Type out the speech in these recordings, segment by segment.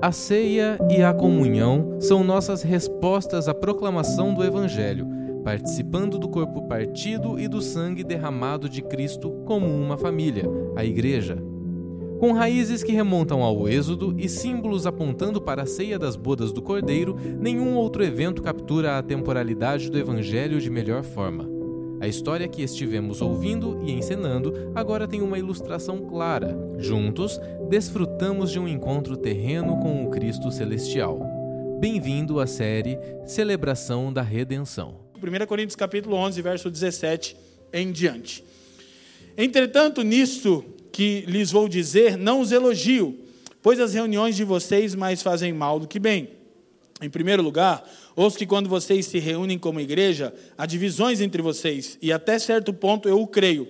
A ceia e a comunhão são nossas respostas à proclamação do Evangelho, participando do corpo partido e do sangue derramado de Cristo como uma família, a Igreja. Com raízes que remontam ao Êxodo e símbolos apontando para a ceia das bodas do Cordeiro, nenhum outro evento captura a temporalidade do Evangelho de melhor forma. A história que estivemos ouvindo e encenando agora tem uma ilustração clara. Juntos, desfrutamos de um encontro terreno com o Cristo Celestial. Bem-vindo à série Celebração da Redenção. 1 Coríntios capítulo 11, verso 17 em diante. Entretanto, nisto que lhes vou dizer, não os elogio, pois as reuniões de vocês mais fazem mal do que bem. Em primeiro lugar, ouço que quando vocês se reúnem como igreja, há divisões entre vocês, e até certo ponto eu o creio.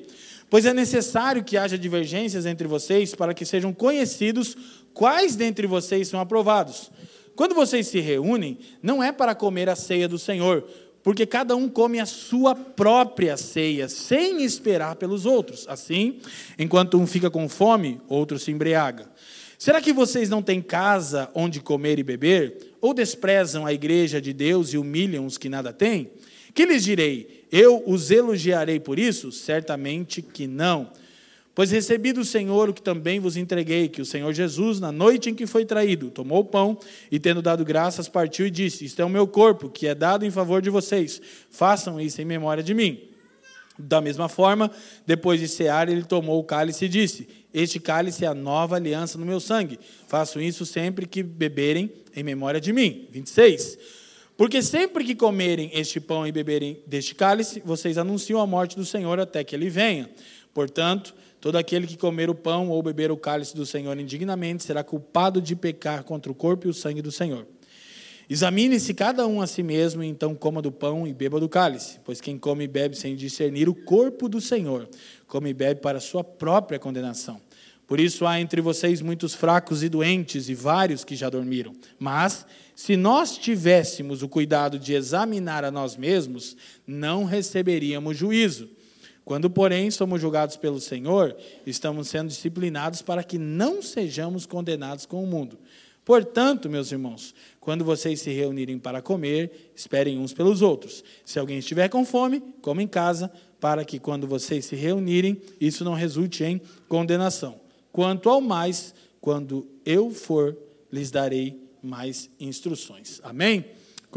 Pois é necessário que haja divergências entre vocês para que sejam conhecidos quais dentre vocês são aprovados. Quando vocês se reúnem, não é para comer a ceia do Senhor, porque cada um come a sua própria ceia, sem esperar pelos outros. Assim, enquanto um fica com fome, outro se embriaga. Será que vocês não têm casa onde comer e beber? Ou desprezam a igreja de Deus e humilham os que nada têm? Que lhes direi? Eu os elogiarei por isso? Certamente que não. Pois recebi do Senhor o que também vos entreguei, que o Senhor Jesus, na noite em que foi traído, tomou o pão e, tendo dado graças, partiu e disse: Isto é o meu corpo, que é dado em favor de vocês. Façam isso em memória de mim. Da mesma forma, depois de cear, ele tomou o cálice e disse: Este cálice é a nova aliança no meu sangue. Faço isso sempre que beberem em memória de mim. 26. Porque sempre que comerem este pão e beberem deste cálice, vocês anunciam a morte do Senhor até que ele venha. Portanto, todo aquele que comer o pão ou beber o cálice do Senhor indignamente será culpado de pecar contra o corpo e o sangue do Senhor. Examine-se cada um a si mesmo, então coma do pão e beba do cálice, pois quem come e bebe sem discernir o corpo do Senhor, come e bebe para sua própria condenação. Por isso há entre vocês muitos fracos e doentes, e vários que já dormiram. Mas, se nós tivéssemos o cuidado de examinar a nós mesmos, não receberíamos juízo. Quando, porém, somos julgados pelo Senhor, estamos sendo disciplinados para que não sejamos condenados com o mundo. Portanto, meus irmãos, quando vocês se reunirem para comer, esperem uns pelos outros. Se alguém estiver com fome, coma em casa, para que quando vocês se reunirem, isso não resulte em condenação. Quanto ao mais, quando eu for, lhes darei mais instruções. Amém?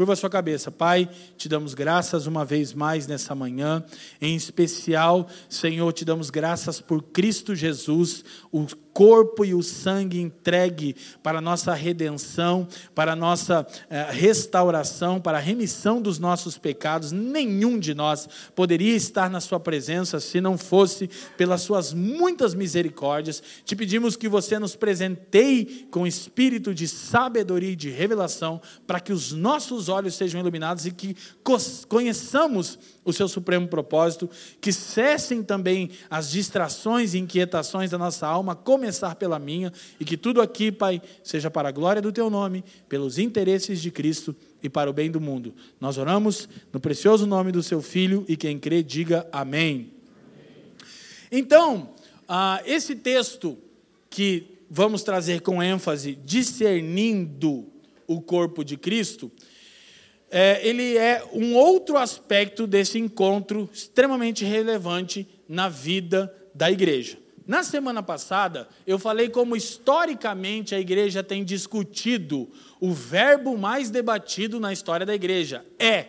Curva sua cabeça, Pai, te damos graças uma vez mais nessa manhã, em especial, Senhor, te damos graças por Cristo Jesus, o corpo e o sangue entregue para a nossa redenção, para a nossa eh, restauração, para a remissão dos nossos pecados. Nenhum de nós poderia estar na Sua presença se não fosse pelas Suas muitas misericórdias. Te pedimos que você nos presenteie com espírito de sabedoria e de revelação, para que os nossos olhos sejam iluminados e que conheçamos o seu supremo propósito, que cessem também as distrações e inquietações da nossa alma, começar pela minha, e que tudo aqui, Pai, seja para a glória do teu nome, pelos interesses de Cristo e para o bem do mundo. Nós oramos no precioso nome do seu filho e quem crê diga amém. Então, ah, esse texto que vamos trazer com ênfase, discernindo o corpo de Cristo, é, ele é um outro aspecto desse encontro extremamente relevante na vida da igreja. Na semana passada, eu falei como historicamente a igreja tem discutido o verbo mais debatido na história da igreja. É,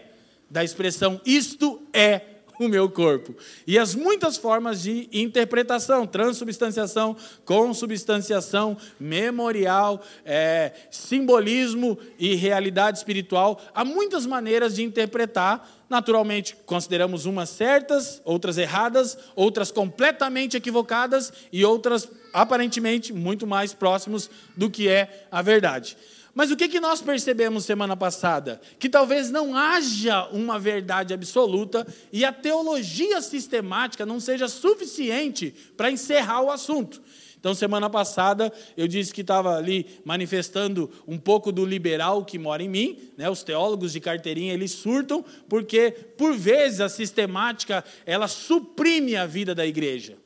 da expressão isto é o meu corpo. E as muitas formas de interpretação, transubstanciação, consubstanciação, memorial, é, simbolismo e realidade espiritual. Há muitas maneiras de interpretar. Naturalmente, consideramos umas certas, outras erradas, outras completamente equivocadas e outras aparentemente muito mais próximos do que é a verdade. Mas o que, que nós percebemos semana passada? Que talvez não haja uma verdade absoluta e a teologia sistemática não seja suficiente para encerrar o assunto. Então, semana passada, eu disse que estava ali manifestando um pouco do liberal que mora em mim. Né? Os teólogos de carteirinha, eles surtam, porque, por vezes, a sistemática, ela suprime a vida da igreja.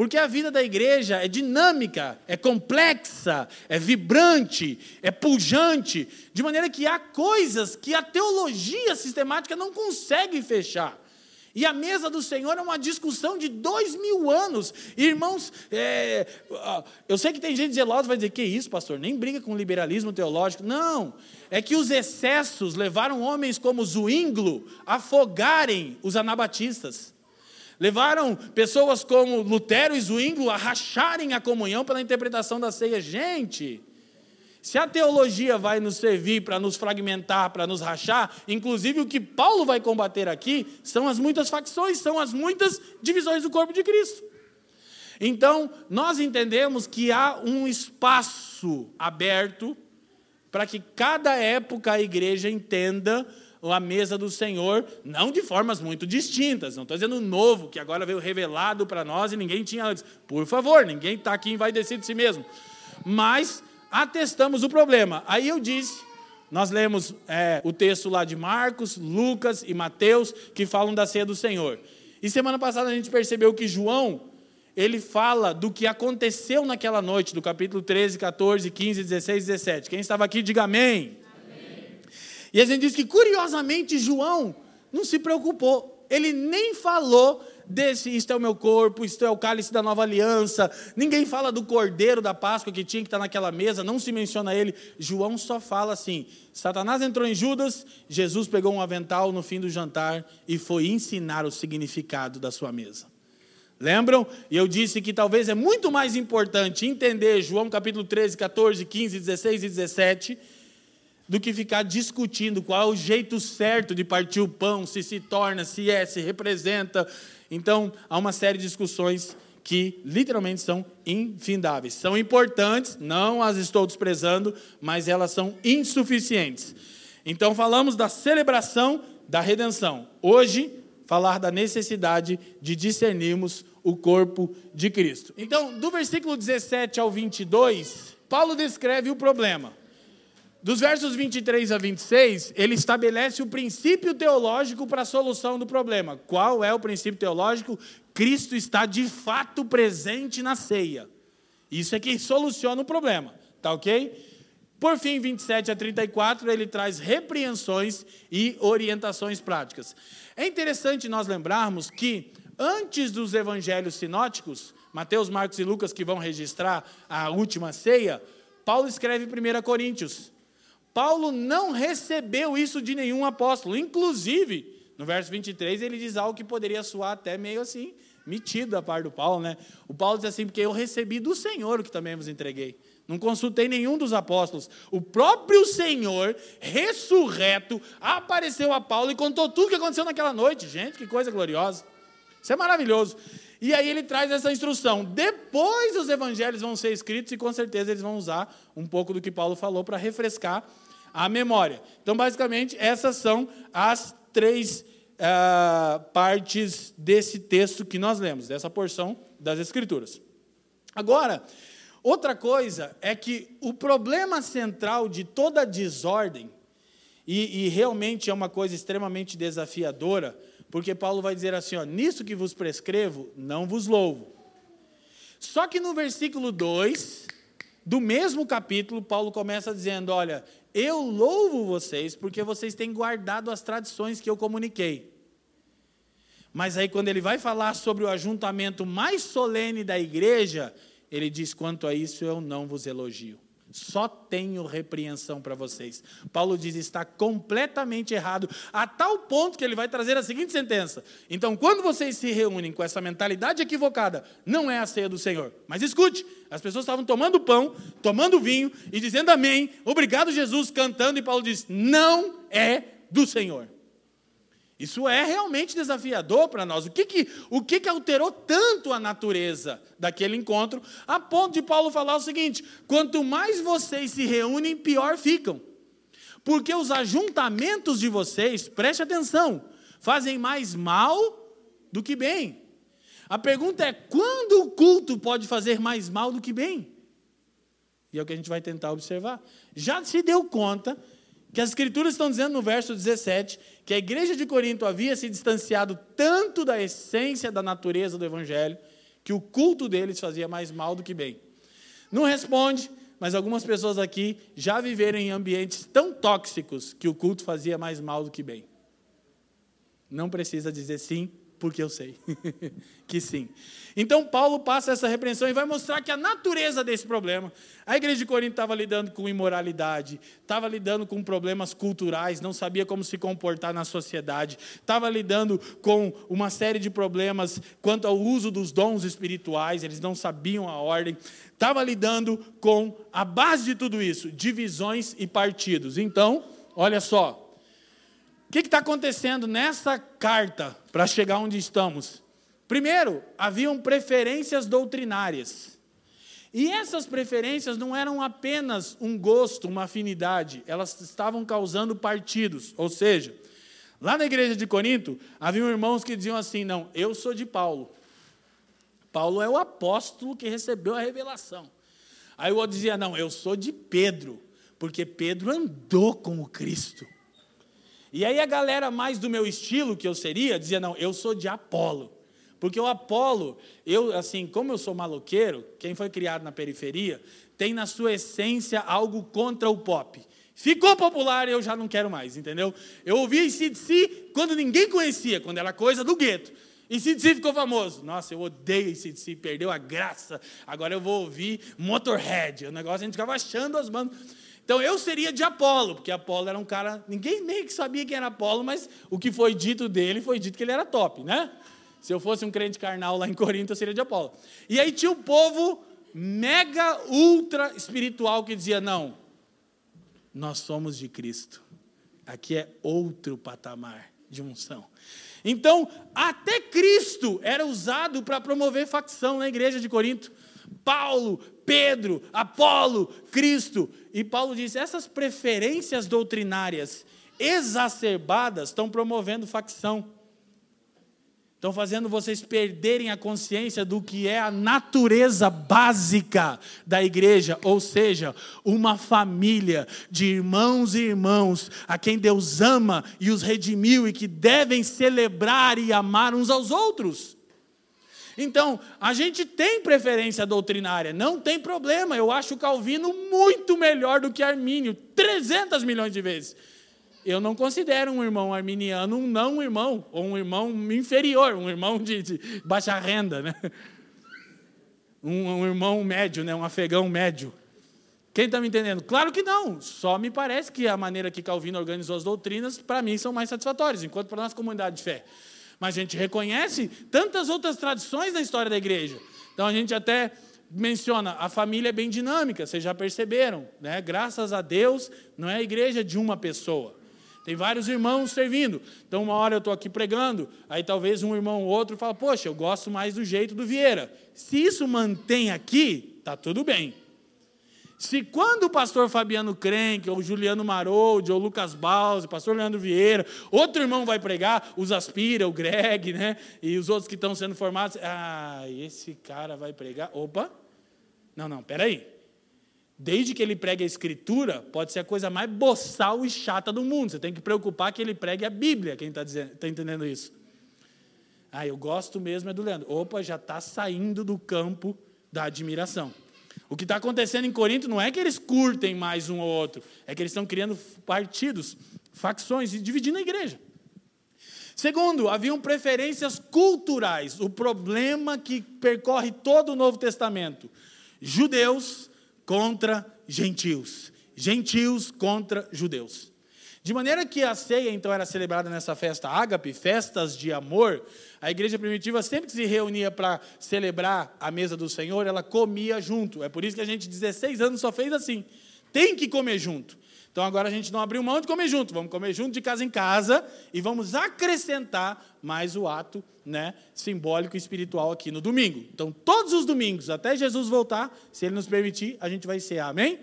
Porque a vida da igreja é dinâmica, é complexa, é vibrante, é pujante, de maneira que há coisas que a teologia sistemática não consegue fechar. E a mesa do Senhor é uma discussão de dois mil anos. Irmãos, é, eu sei que tem gente zelosa que vai dizer: que isso, pastor? Nem briga com liberalismo teológico. Não. É que os excessos levaram homens como Zuínglo a afogarem os anabatistas. Levaram pessoas como Lutero e Zwingli a racharem a comunhão pela interpretação da ceia. Gente, se a teologia vai nos servir para nos fragmentar, para nos rachar, inclusive o que Paulo vai combater aqui são as muitas facções, são as muitas divisões do corpo de Cristo. Então, nós entendemos que há um espaço aberto para que cada época a igreja entenda a mesa do Senhor, não de formas muito distintas, não estou dizendo novo, que agora veio revelado para nós e ninguém tinha antes. Por favor, ninguém está aqui envaidecido de si mesmo. Mas atestamos o problema. Aí eu disse, nós lemos é, o texto lá de Marcos, Lucas e Mateus, que falam da ceia do Senhor. E semana passada a gente percebeu que João, ele fala do que aconteceu naquela noite, do capítulo 13, 14, 15, 16, 17. Quem estava aqui, diga amém. E a gente diz que, curiosamente, João não se preocupou. Ele nem falou desse, isto é o meu corpo, isto é o cálice da nova aliança. Ninguém fala do cordeiro da Páscoa que tinha que estar naquela mesa, não se menciona ele. João só fala assim: Satanás entrou em Judas, Jesus pegou um avental no fim do jantar e foi ensinar o significado da sua mesa. Lembram? E eu disse que talvez é muito mais importante entender João capítulo 13, 14, 15, 16 e 17 do que ficar discutindo qual é o jeito certo de partir o pão, se se torna, se é, se representa. Então, há uma série de discussões que literalmente são infindáveis. São importantes, não as estou desprezando, mas elas são insuficientes. Então, falamos da celebração da redenção. Hoje, falar da necessidade de discernirmos o corpo de Cristo. Então, do versículo 17 ao 22, Paulo descreve o problema. Dos versos 23 a 26, ele estabelece o princípio teológico para a solução do problema. Qual é o princípio teológico? Cristo está de fato presente na ceia. Isso é que soluciona o problema, tá ok? Por fim, 27 a 34, ele traz repreensões e orientações práticas. É interessante nós lembrarmos que antes dos evangelhos sinóticos, Mateus, Marcos e Lucas, que vão registrar a última ceia, Paulo escreve 1 Coríntios. Paulo não recebeu isso de nenhum apóstolo. Inclusive, no verso 23, ele diz algo que poderia soar até meio assim, metido da parte do Paulo, né? O Paulo diz assim: porque eu recebi do Senhor o que também vos entreguei. Não consultei nenhum dos apóstolos. O próprio Senhor, ressurreto, apareceu a Paulo e contou tudo o que aconteceu naquela noite. Gente, que coisa gloriosa. Isso é maravilhoso. E aí ele traz essa instrução. Depois os evangelhos vão ser escritos e com certeza eles vão usar um pouco do que Paulo falou para refrescar a memória. Então, basicamente, essas são as três uh, partes desse texto que nós lemos, dessa porção das Escrituras. Agora, outra coisa é que o problema central de toda desordem, e, e realmente é uma coisa extremamente desafiadora, porque Paulo vai dizer assim: ó, nisso que vos prescrevo, não vos louvo. Só que no versículo 2 do mesmo capítulo, Paulo começa dizendo: Olha, eu louvo vocês porque vocês têm guardado as tradições que eu comuniquei. Mas aí, quando ele vai falar sobre o ajuntamento mais solene da igreja, ele diz: quanto a isso eu não vos elogio. Só tenho repreensão para vocês. Paulo diz: está completamente errado, a tal ponto que ele vai trazer a seguinte sentença. Então, quando vocês se reúnem com essa mentalidade equivocada, não é a ceia do Senhor. Mas escute: as pessoas estavam tomando pão, tomando vinho e dizendo amém, obrigado Jesus, cantando, e Paulo diz: não é do Senhor. Isso é realmente desafiador para nós. O que, que, o que, que alterou tanto a natureza daquele encontro, a ponto de Paulo falar o seguinte: quanto mais vocês se reúnem, pior ficam. Porque os ajuntamentos de vocês, preste atenção, fazem mais mal do que bem. A pergunta é: quando o culto pode fazer mais mal do que bem? E é o que a gente vai tentar observar. Já se deu conta que as Escrituras estão dizendo no verso 17 que a igreja de Corinto havia se distanciado tanto da essência da natureza do Evangelho, que o culto deles fazia mais mal do que bem. Não responde, mas algumas pessoas aqui já viveram em ambientes tão tóxicos que o culto fazia mais mal do que bem. Não precisa dizer sim, porque eu sei que sim. Então, Paulo passa essa repreensão e vai mostrar que a natureza desse problema. A igreja de Corinto estava lidando com imoralidade, estava lidando com problemas culturais, não sabia como se comportar na sociedade, estava lidando com uma série de problemas quanto ao uso dos dons espirituais, eles não sabiam a ordem, estava lidando com a base de tudo isso, divisões e partidos. Então, olha só, o que está acontecendo nessa carta para chegar onde estamos? Primeiro, haviam preferências doutrinárias. E essas preferências não eram apenas um gosto, uma afinidade, elas estavam causando partidos. Ou seja, lá na igreja de Corinto, haviam irmãos que diziam assim: não, eu sou de Paulo. Paulo é o apóstolo que recebeu a revelação. Aí o outro dizia: não, eu sou de Pedro, porque Pedro andou com o Cristo. E aí a galera mais do meu estilo, que eu seria, dizia: não, eu sou de Apolo. Porque o Apolo, eu, assim, como eu sou maloqueiro, quem foi criado na periferia, tem na sua essência algo contra o pop. Ficou popular e eu já não quero mais, entendeu? Eu ouvi ICDC quando ninguém conhecia, quando era coisa do gueto. ICDC ficou famoso. Nossa, eu odeio ICDC, perdeu a graça. Agora eu vou ouvir Motorhead. O negócio a gente ficava achando as bandas. Então eu seria de Apolo, porque Apolo era um cara. Ninguém meio que sabia quem era Apolo, mas o que foi dito dele foi dito que ele era top, né? Se eu fosse um crente carnal lá em Corinto, eu seria de Apolo. E aí tinha o povo mega, ultra espiritual que dizia: não, nós somos de Cristo. Aqui é outro patamar de unção. Então, até Cristo era usado para promover facção na igreja de Corinto. Paulo, Pedro, Apolo, Cristo. E Paulo diz: essas preferências doutrinárias exacerbadas estão promovendo facção. Estão fazendo vocês perderem a consciência do que é a natureza básica da igreja, ou seja, uma família de irmãos e irmãos a quem Deus ama e os redimiu e que devem celebrar e amar uns aos outros. Então, a gente tem preferência doutrinária, não tem problema. Eu acho Calvino muito melhor do que Armínio, 300 milhões de vezes. Eu não considero um irmão arminiano um não irmão, ou um irmão inferior, um irmão de, de baixa renda, né? Um, um, irmão médio, né? um afegão médio. Quem está me entendendo? Claro que não. Só me parece que a maneira que Calvino organizou as doutrinas, para mim, são mais satisfatórias, enquanto para a nossa comunidade de fé. Mas a gente reconhece tantas outras tradições na história da igreja. Então a gente até menciona, a família é bem dinâmica, vocês já perceberam, né? Graças a Deus, não é a igreja de uma pessoa. Tem vários irmãos servindo. Então, uma hora eu estou aqui pregando, aí talvez um irmão ou outro fala, poxa, eu gosto mais do jeito do Vieira. Se isso mantém aqui, está tudo bem. Se quando o pastor Fabiano Crenque, ou Juliano Maroldi, ou Lucas Balzi, pastor Leandro Vieira, outro irmão vai pregar, os Aspira, o Greg, né? E os outros que estão sendo formados, ah, esse cara vai pregar. Opa! Não, não, peraí. Desde que ele pregue a escritura, pode ser a coisa mais boçal e chata do mundo. Você tem que preocupar que ele pregue a Bíblia, quem está tá entendendo isso? Ah, eu gosto mesmo é do Leandro. Opa, já está saindo do campo da admiração. O que está acontecendo em Corinto não é que eles curtem mais um ou outro, é que eles estão criando partidos, facções e dividindo a igreja. Segundo, haviam preferências culturais, o problema que percorre todo o Novo Testamento: judeus contra gentios, gentios contra judeus. De maneira que a ceia então era celebrada nessa festa ágape, festas de amor, a igreja primitiva sempre que se reunia para celebrar a mesa do Senhor, ela comia junto. É por isso que a gente 16 anos só fez assim. Tem que comer junto. Então agora a gente não abriu mão de comer junto, vamos comer junto de casa em casa e vamos acrescentar mais o ato, né, simbólico e espiritual aqui no domingo. Então todos os domingos até Jesus voltar, se ele nos permitir, a gente vai ser, amém?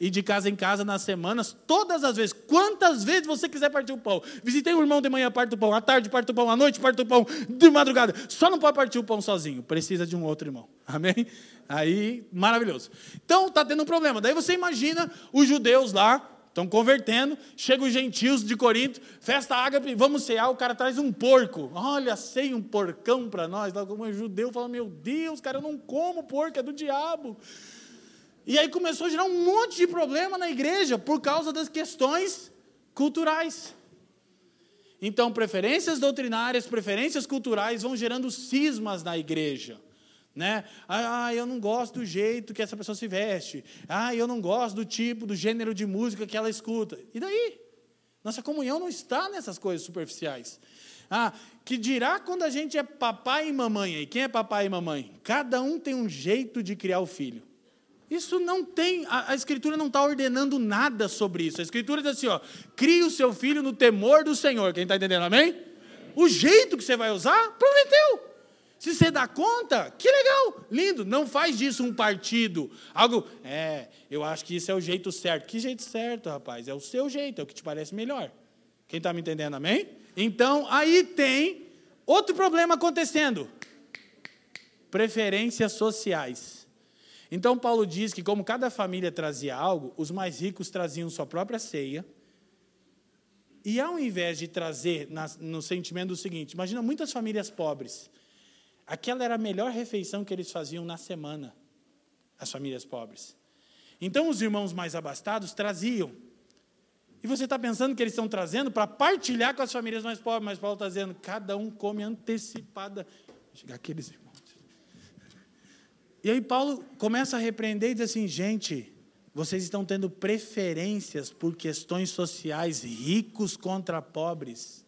e de casa em casa nas semanas, todas as vezes, quantas vezes você quiser partir o pão. Visitei um irmão de manhã, parte o pão, à tarde, parte o pão, à noite, parte o pão, de madrugada. Só não pode partir o pão sozinho, precisa de um outro irmão. Amém? Aí, maravilhoso. Então, está tendo um problema. Daí você imagina os judeus lá, estão convertendo, chegam os gentios de Corinto, festa ágape, vamos cear, o cara traz um porco. Olha, sei um porcão para nós. Como um judeu fala, meu Deus, cara, eu não como porco, é do diabo. E aí começou a gerar um monte de problema na igreja por causa das questões culturais. Então, preferências doutrinárias, preferências culturais vão gerando cismas na igreja. Né? Ah, eu não gosto do jeito que essa pessoa se veste. Ah, eu não gosto do tipo, do gênero de música que ela escuta. E daí? Nossa comunhão não está nessas coisas superficiais. Ah, que dirá quando a gente é papai e mamãe aí? Quem é papai e mamãe? Cada um tem um jeito de criar o filho. Isso não tem, a, a Escritura não está ordenando nada sobre isso. A Escritura diz assim: ó, crie o seu filho no temor do Senhor. Quem está entendendo, amém? O jeito que você vai usar, prometeu. Se você dá conta, que legal, lindo. Não faz disso um partido. Algo, é, eu acho que isso é o jeito certo. Que jeito certo, rapaz? É o seu jeito, é o que te parece melhor. Quem está me entendendo, amém? Então, aí tem outro problema acontecendo: preferências sociais. Então, Paulo diz que, como cada família trazia algo, os mais ricos traziam sua própria ceia. E ao invés de trazer no sentimento do seguinte: imagina muitas famílias pobres Aquela era a melhor refeição que eles faziam na semana, as famílias pobres. Então os irmãos mais abastados traziam. E você está pensando que eles estão trazendo para partilhar com as famílias mais pobres, mas Paulo está dizendo, cada um come antecipada. Chegar aqueles irmãos. E aí Paulo começa a repreender e diz assim, gente, vocês estão tendo preferências por questões sociais, ricos contra pobres.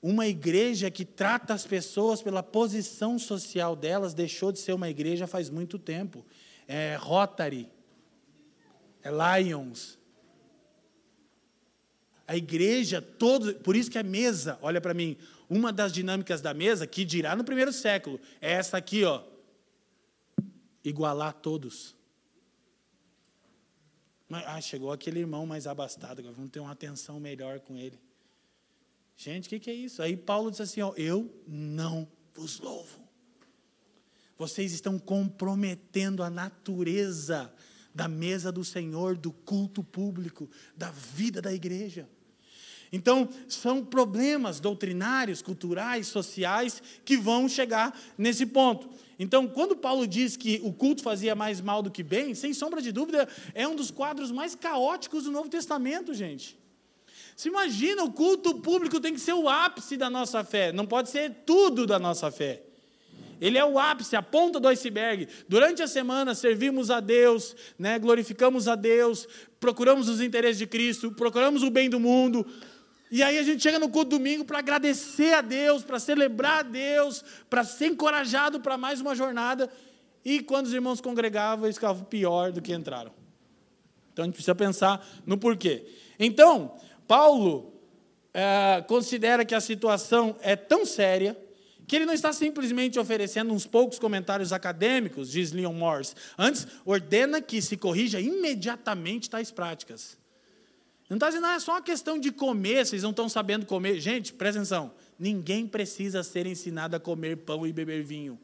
Uma igreja que trata as pessoas pela posição social delas deixou de ser uma igreja faz muito tempo. É Rotary, é Lions. A igreja, todo, por isso que é mesa, olha para mim, uma das dinâmicas da mesa, que dirá no primeiro século, é essa aqui, ó. Igualar todos. Ah, chegou aquele irmão mais abastado, vamos ter uma atenção melhor com ele. Gente, o que, que é isso? Aí Paulo diz assim: ó, Eu não vos louvo. Vocês estão comprometendo a natureza da mesa do Senhor, do culto público, da vida da igreja. Então, são problemas doutrinários, culturais, sociais que vão chegar nesse ponto. Então, quando Paulo diz que o culto fazia mais mal do que bem, sem sombra de dúvida, é um dos quadros mais caóticos do Novo Testamento, gente. Se imagina, o culto público tem que ser o ápice da nossa fé, não pode ser tudo da nossa fé. Ele é o ápice, a ponta do iceberg. Durante a semana servimos a Deus, né, glorificamos a Deus, procuramos os interesses de Cristo, procuramos o bem do mundo. E aí a gente chega no culto domingo para agradecer a Deus, para celebrar a Deus, para ser encorajado para mais uma jornada. E quando os irmãos congregavam, eles ficavam pior do que entraram. Então a gente precisa pensar no porquê. Então, Paulo é, considera que a situação é tão séria que ele não está simplesmente oferecendo uns poucos comentários acadêmicos, diz Leon Morse. Antes, ordena que se corrija imediatamente tais práticas. Não está dizendo, ah, é só uma questão de comer, vocês não estão sabendo comer. Gente, presta atenção. Ninguém precisa ser ensinado a comer pão e beber vinho.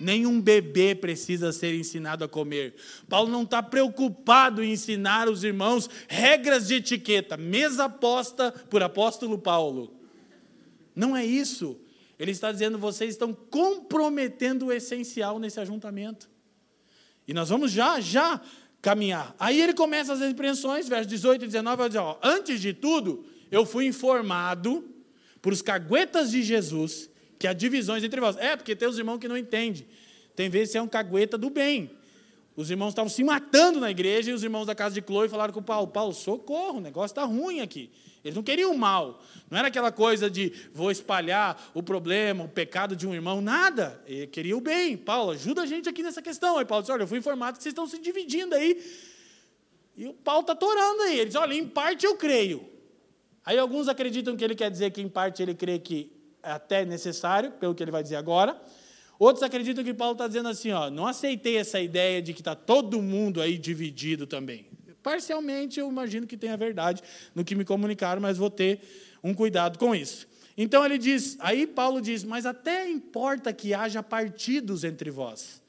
Nenhum bebê precisa ser ensinado a comer. Paulo não está preocupado em ensinar os irmãos regras de etiqueta, mesa posta por apóstolo Paulo. Não é isso. Ele está dizendo vocês estão comprometendo o essencial nesse ajuntamento. E nós vamos já, já caminhar. Aí ele começa as repreensões, versos 18 e 19, vai dizer: ó, antes de tudo, eu fui informado por os caguetas de Jesus que há divisões entre vós. É, porque tem os irmãos que não entendem. Tem vezes que é um cagueta do bem. Os irmãos estavam se matando na igreja e os irmãos da casa de Chloe falaram com o Paulo: Paulo, socorro, o negócio está ruim aqui. Eles não queriam o mal. Não era aquela coisa de vou espalhar o problema, o pecado de um irmão, nada. Ele queria o bem. Paulo, ajuda a gente aqui nessa questão. Aí Paulo disse: Olha, eu fui informado que vocês estão se dividindo aí. E o Paulo está torando aí. Ele diz: Olha, em parte eu creio. Aí alguns acreditam que ele quer dizer que em parte ele crê que até necessário, pelo que ele vai dizer agora. Outros acreditam que Paulo está dizendo assim: ó, não aceitei essa ideia de que está todo mundo aí dividido também. Parcialmente, eu imagino que tenha verdade no que me comunicaram, mas vou ter um cuidado com isso. Então ele diz, aí Paulo diz, mas até importa que haja partidos entre vós,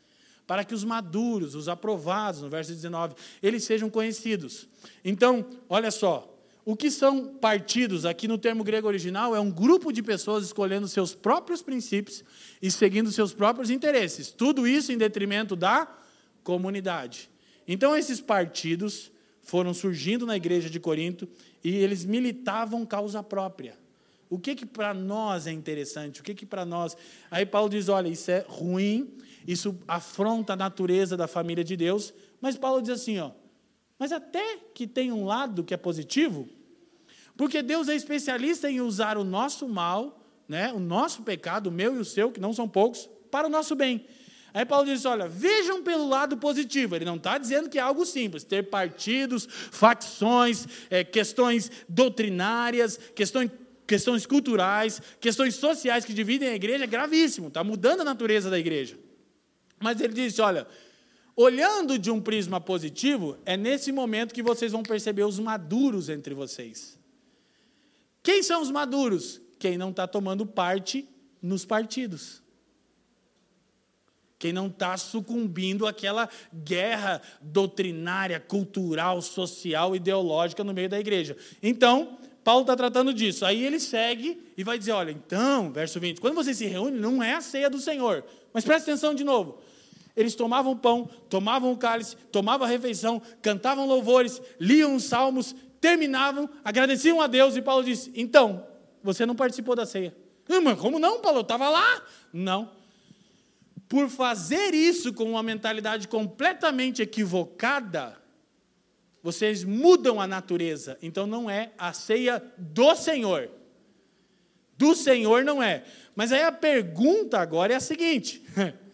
para que os maduros, os aprovados, no verso 19, eles sejam conhecidos. Então, olha só, o que são partidos, aqui no termo grego original, é um grupo de pessoas escolhendo seus próprios princípios e seguindo seus próprios interesses. Tudo isso em detrimento da comunidade. Então, esses partidos foram surgindo na igreja de Corinto e eles militavam causa própria. O que que para nós é interessante? O que que para nós? Aí Paulo diz, olha, isso é ruim, isso afronta a natureza da família de Deus, mas Paulo diz assim, ó, mas até que tem um lado que é positivo, porque Deus é especialista em usar o nosso mal, né, o nosso pecado, o meu e o seu, que não são poucos, para o nosso bem. Aí Paulo diz: olha, vejam pelo lado positivo. Ele não está dizendo que é algo simples, ter partidos, facções, é, questões doutrinárias, questões, questões culturais, questões sociais que dividem a igreja é gravíssimo, está mudando a natureza da igreja. Mas ele disse: olha, olhando de um prisma positivo, é nesse momento que vocês vão perceber os maduros entre vocês. Quem são os maduros? Quem não está tomando parte nos partidos. Quem não está sucumbindo àquela guerra doutrinária, cultural, social, ideológica no meio da igreja. Então, Paulo está tratando disso. Aí ele segue e vai dizer: olha, então, verso 20, quando você se reúne, não é a ceia do Senhor. Mas presta atenção de novo. Eles tomavam pão, tomavam o cálice, tomavam a refeição, cantavam louvores, liam os salmos, terminavam, agradeciam a Deus e Paulo disse: então, você não participou da ceia. Mas como não, Paulo? Eu estava lá. Não por fazer isso com uma mentalidade completamente equivocada, vocês mudam a natureza. Então não é a ceia do Senhor. Do Senhor não é. Mas aí a pergunta agora é a seguinte: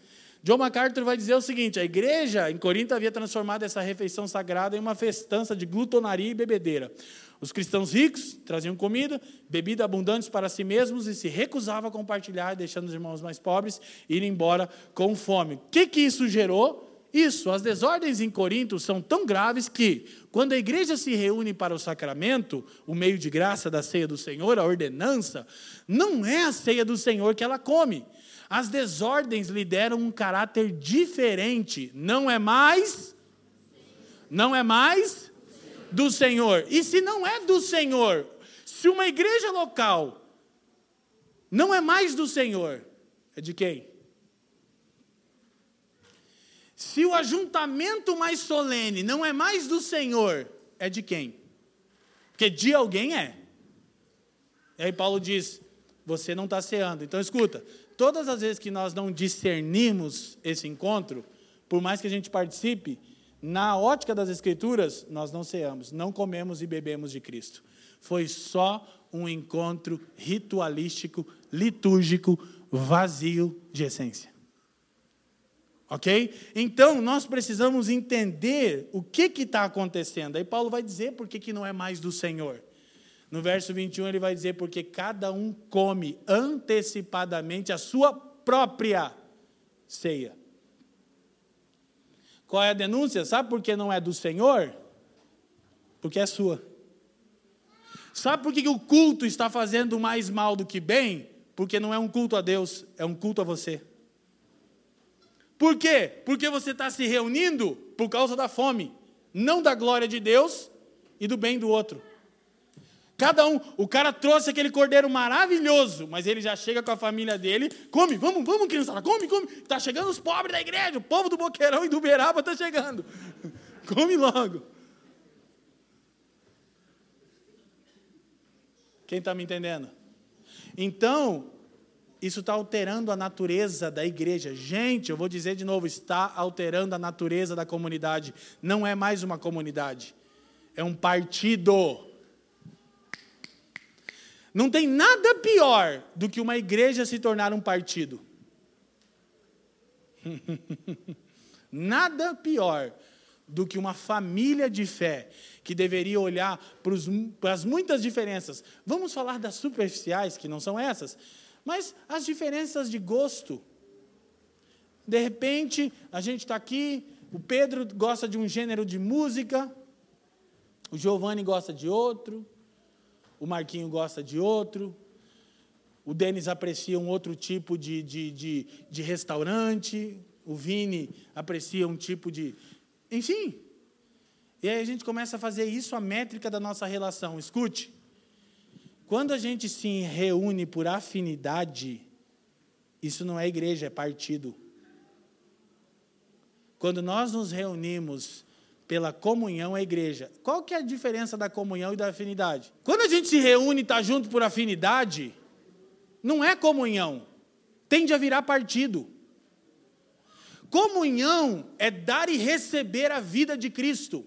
John MacArthur vai dizer o seguinte: a igreja em Corinto havia transformado essa refeição sagrada em uma festança de glutonaria e bebedeira. Os cristãos ricos traziam comida, bebida abundantes para si mesmos e se recusavam a compartilhar, deixando os irmãos mais pobres irem embora com fome. O que, que isso gerou? Isso, as desordens em Corinto são tão graves que, quando a igreja se reúne para o sacramento, o meio de graça da ceia do Senhor, a ordenança, não é a ceia do Senhor que ela come. As desordens lhe deram um caráter diferente. Não é mais. Não é mais do Senhor. E se não é do Senhor, se uma igreja local não é mais do Senhor, é de quem? Se o ajuntamento mais solene não é mais do Senhor, é de quem? Porque de alguém é. E aí Paulo diz: você não está ceando. Então escuta, todas as vezes que nós não discernimos esse encontro, por mais que a gente participe, na ótica das Escrituras, nós não ceamos, não comemos e bebemos de Cristo. Foi só um encontro ritualístico, litúrgico, vazio de essência. Ok? Então, nós precisamos entender o que está acontecendo. Aí Paulo vai dizer por que, que não é mais do Senhor. No verso 21, ele vai dizer: porque cada um come antecipadamente a sua própria ceia. Qual é a denúncia? Sabe por que não é do Senhor? Porque é sua. Sabe por que o culto está fazendo mais mal do que bem? Porque não é um culto a Deus, é um culto a você. Por quê? Porque você está se reunindo por causa da fome, não da glória de Deus e do bem do outro. Cada um, o cara trouxe aquele cordeiro maravilhoso, mas ele já chega com a família dele, come, vamos, vamos, criançada, come, come. Está chegando os pobres da igreja, o povo do Boqueirão e do Uberaba está chegando. come logo. Quem está me entendendo? Então, isso está alterando a natureza da igreja. Gente, eu vou dizer de novo, está alterando a natureza da comunidade. Não é mais uma comunidade, é um partido. Não tem nada pior do que uma igreja se tornar um partido. nada pior do que uma família de fé que deveria olhar para as muitas diferenças. Vamos falar das superficiais, que não são essas, mas as diferenças de gosto. De repente, a gente está aqui, o Pedro gosta de um gênero de música, o Giovanni gosta de outro, o Marquinho gosta de outro, o Denis aprecia um outro tipo de, de, de, de restaurante, o Vini aprecia um tipo de. Enfim. E aí a gente começa a fazer isso a métrica da nossa relação. Escute. Quando a gente se reúne por afinidade, isso não é igreja, é partido. Quando nós nos reunimos pela comunhão, é igreja. Qual que é a diferença da comunhão e da afinidade? Quando a gente se reúne e está junto por afinidade, não é comunhão, tende a virar partido. Comunhão é dar e receber a vida de Cristo.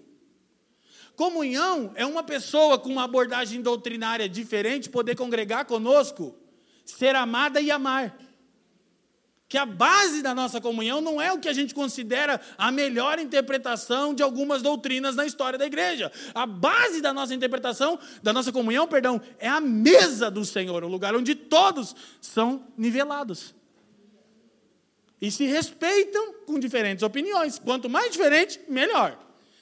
Comunhão é uma pessoa com uma abordagem doutrinária diferente poder congregar conosco, ser amada e amar. Que a base da nossa comunhão não é o que a gente considera a melhor interpretação de algumas doutrinas na história da igreja. A base da nossa interpretação, da nossa comunhão, perdão, é a mesa do Senhor, o lugar onde todos são nivelados. E se respeitam com diferentes opiniões. Quanto mais diferente, melhor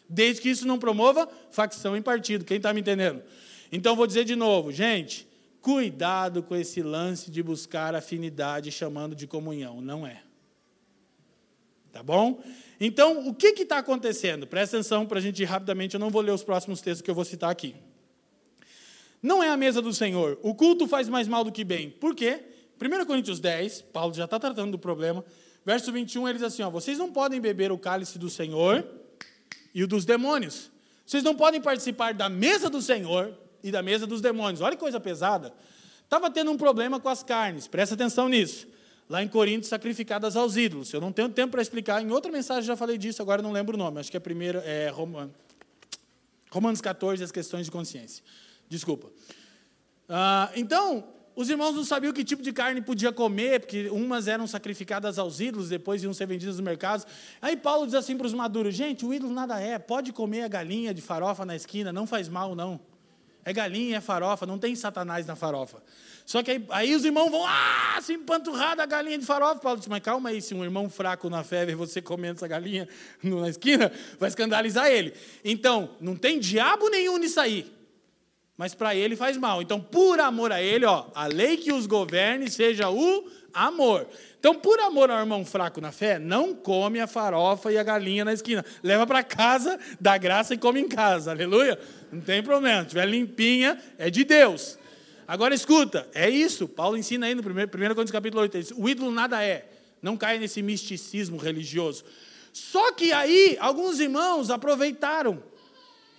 desde que isso não promova facção em partido. Quem está me entendendo? Então, vou dizer de novo, gente, cuidado com esse lance de buscar afinidade chamando de comunhão. Não é. Tá bom? Então, o que está acontecendo? Presta atenção para a gente ir rapidamente, eu não vou ler os próximos textos que eu vou citar aqui. Não é a mesa do Senhor. O culto faz mais mal do que bem. Por quê? 1 Coríntios 10, Paulo já está tratando do problema. Verso 21, ele diz assim: ó, Vocês não podem beber o cálice do Senhor e o dos demônios. Vocês não podem participar da mesa do Senhor e da mesa dos demônios. Olha que coisa pesada. Estava tendo um problema com as carnes, presta atenção nisso. Lá em Corinto, sacrificadas aos ídolos. Eu não tenho tempo para explicar, em outra mensagem já falei disso, agora não lembro o nome. Acho que é primeiro, é Romanos 14, as questões de consciência. Desculpa. Ah, então, os irmãos não sabiam que tipo de carne podia comer, porque umas eram sacrificadas aos ídolos, depois iam ser vendidas nos mercados. Aí Paulo diz assim para os maduros: gente, o ídolo nada é, pode comer a galinha de farofa na esquina, não faz mal, não. É galinha, é farofa, não tem satanás na farofa. Só que aí, aí os irmãos vão, ah, se empanturrar a galinha de farofa. Paulo diz, mas calma aí, se um irmão fraco na fé ver você comendo essa galinha na esquina, vai escandalizar ele. Então, não tem diabo nenhum nisso aí mas para ele faz mal. Então, por amor a ele, ó, a lei que os governe seja o amor. Então, por amor ao irmão fraco na fé, não come a farofa e a galinha na esquina. Leva para casa, dá graça e come em casa. Aleluia? Não tem problema. Se tiver limpinha, é de Deus. Agora escuta, é isso. Paulo ensina aí no 1 Coríntios capítulo 8. O ídolo nada é. Não cai nesse misticismo religioso. Só que aí, alguns irmãos aproveitaram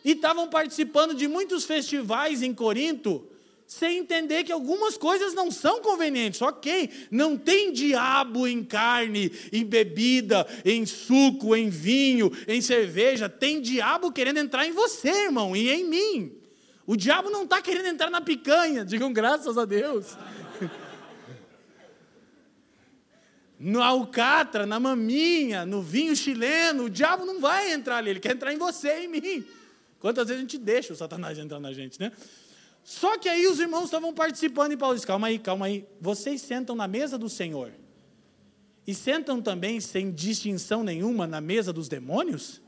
e estavam participando de muitos festivais em Corinto, sem entender que algumas coisas não são convenientes. Ok, não tem diabo em carne, em bebida, em suco, em vinho, em cerveja. Tem diabo querendo entrar em você, irmão, e em mim. O diabo não está querendo entrar na picanha, digam graças a Deus. No alcatra, na maminha, no vinho chileno, o diabo não vai entrar ali, ele quer entrar em você e em mim. Quantas vezes a gente deixa o Satanás entrar na gente, né? Só que aí os irmãos estavam participando e Paulo disse: calma aí, calma aí. Vocês sentam na mesa do Senhor e sentam também sem distinção nenhuma na mesa dos demônios?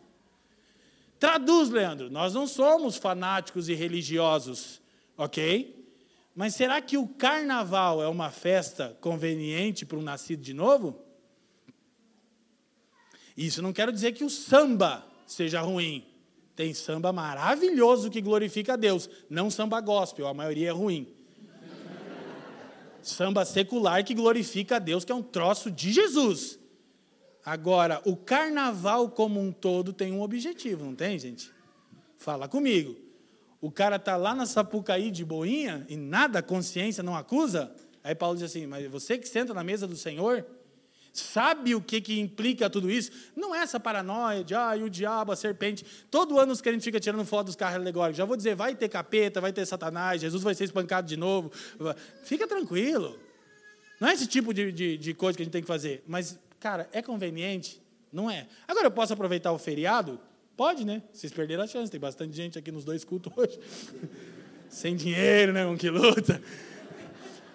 Traduz, Leandro. Nós não somos fanáticos e religiosos, ok? Mas será que o carnaval é uma festa conveniente para um nascido de novo? Isso não quero dizer que o samba seja ruim. Tem samba maravilhoso que glorifica a Deus, não samba gospel, a maioria é ruim. samba secular que glorifica a Deus, que é um troço de Jesus. Agora, o carnaval como um todo tem um objetivo, não tem, gente? Fala comigo. O cara tá lá na Sapucaí de boinha e nada, a consciência não acusa? Aí Paulo diz assim: Mas você que senta na mesa do Senhor, Sabe o que, que implica tudo isso? Não é essa paranoia de, ah, o diabo, a serpente. Todo ano os crentes ficam tirando foto dos carros alegóricos. Já vou dizer, vai ter capeta, vai ter satanás, Jesus vai ser espancado de novo. Fica tranquilo. Não é esse tipo de, de, de coisa que a gente tem que fazer. Mas, cara, é conveniente? Não é. Agora, eu posso aproveitar o feriado? Pode, né? Vocês perderam a chance. Tem bastante gente aqui nos dois cultos hoje. Sem dinheiro, né? Um que luta.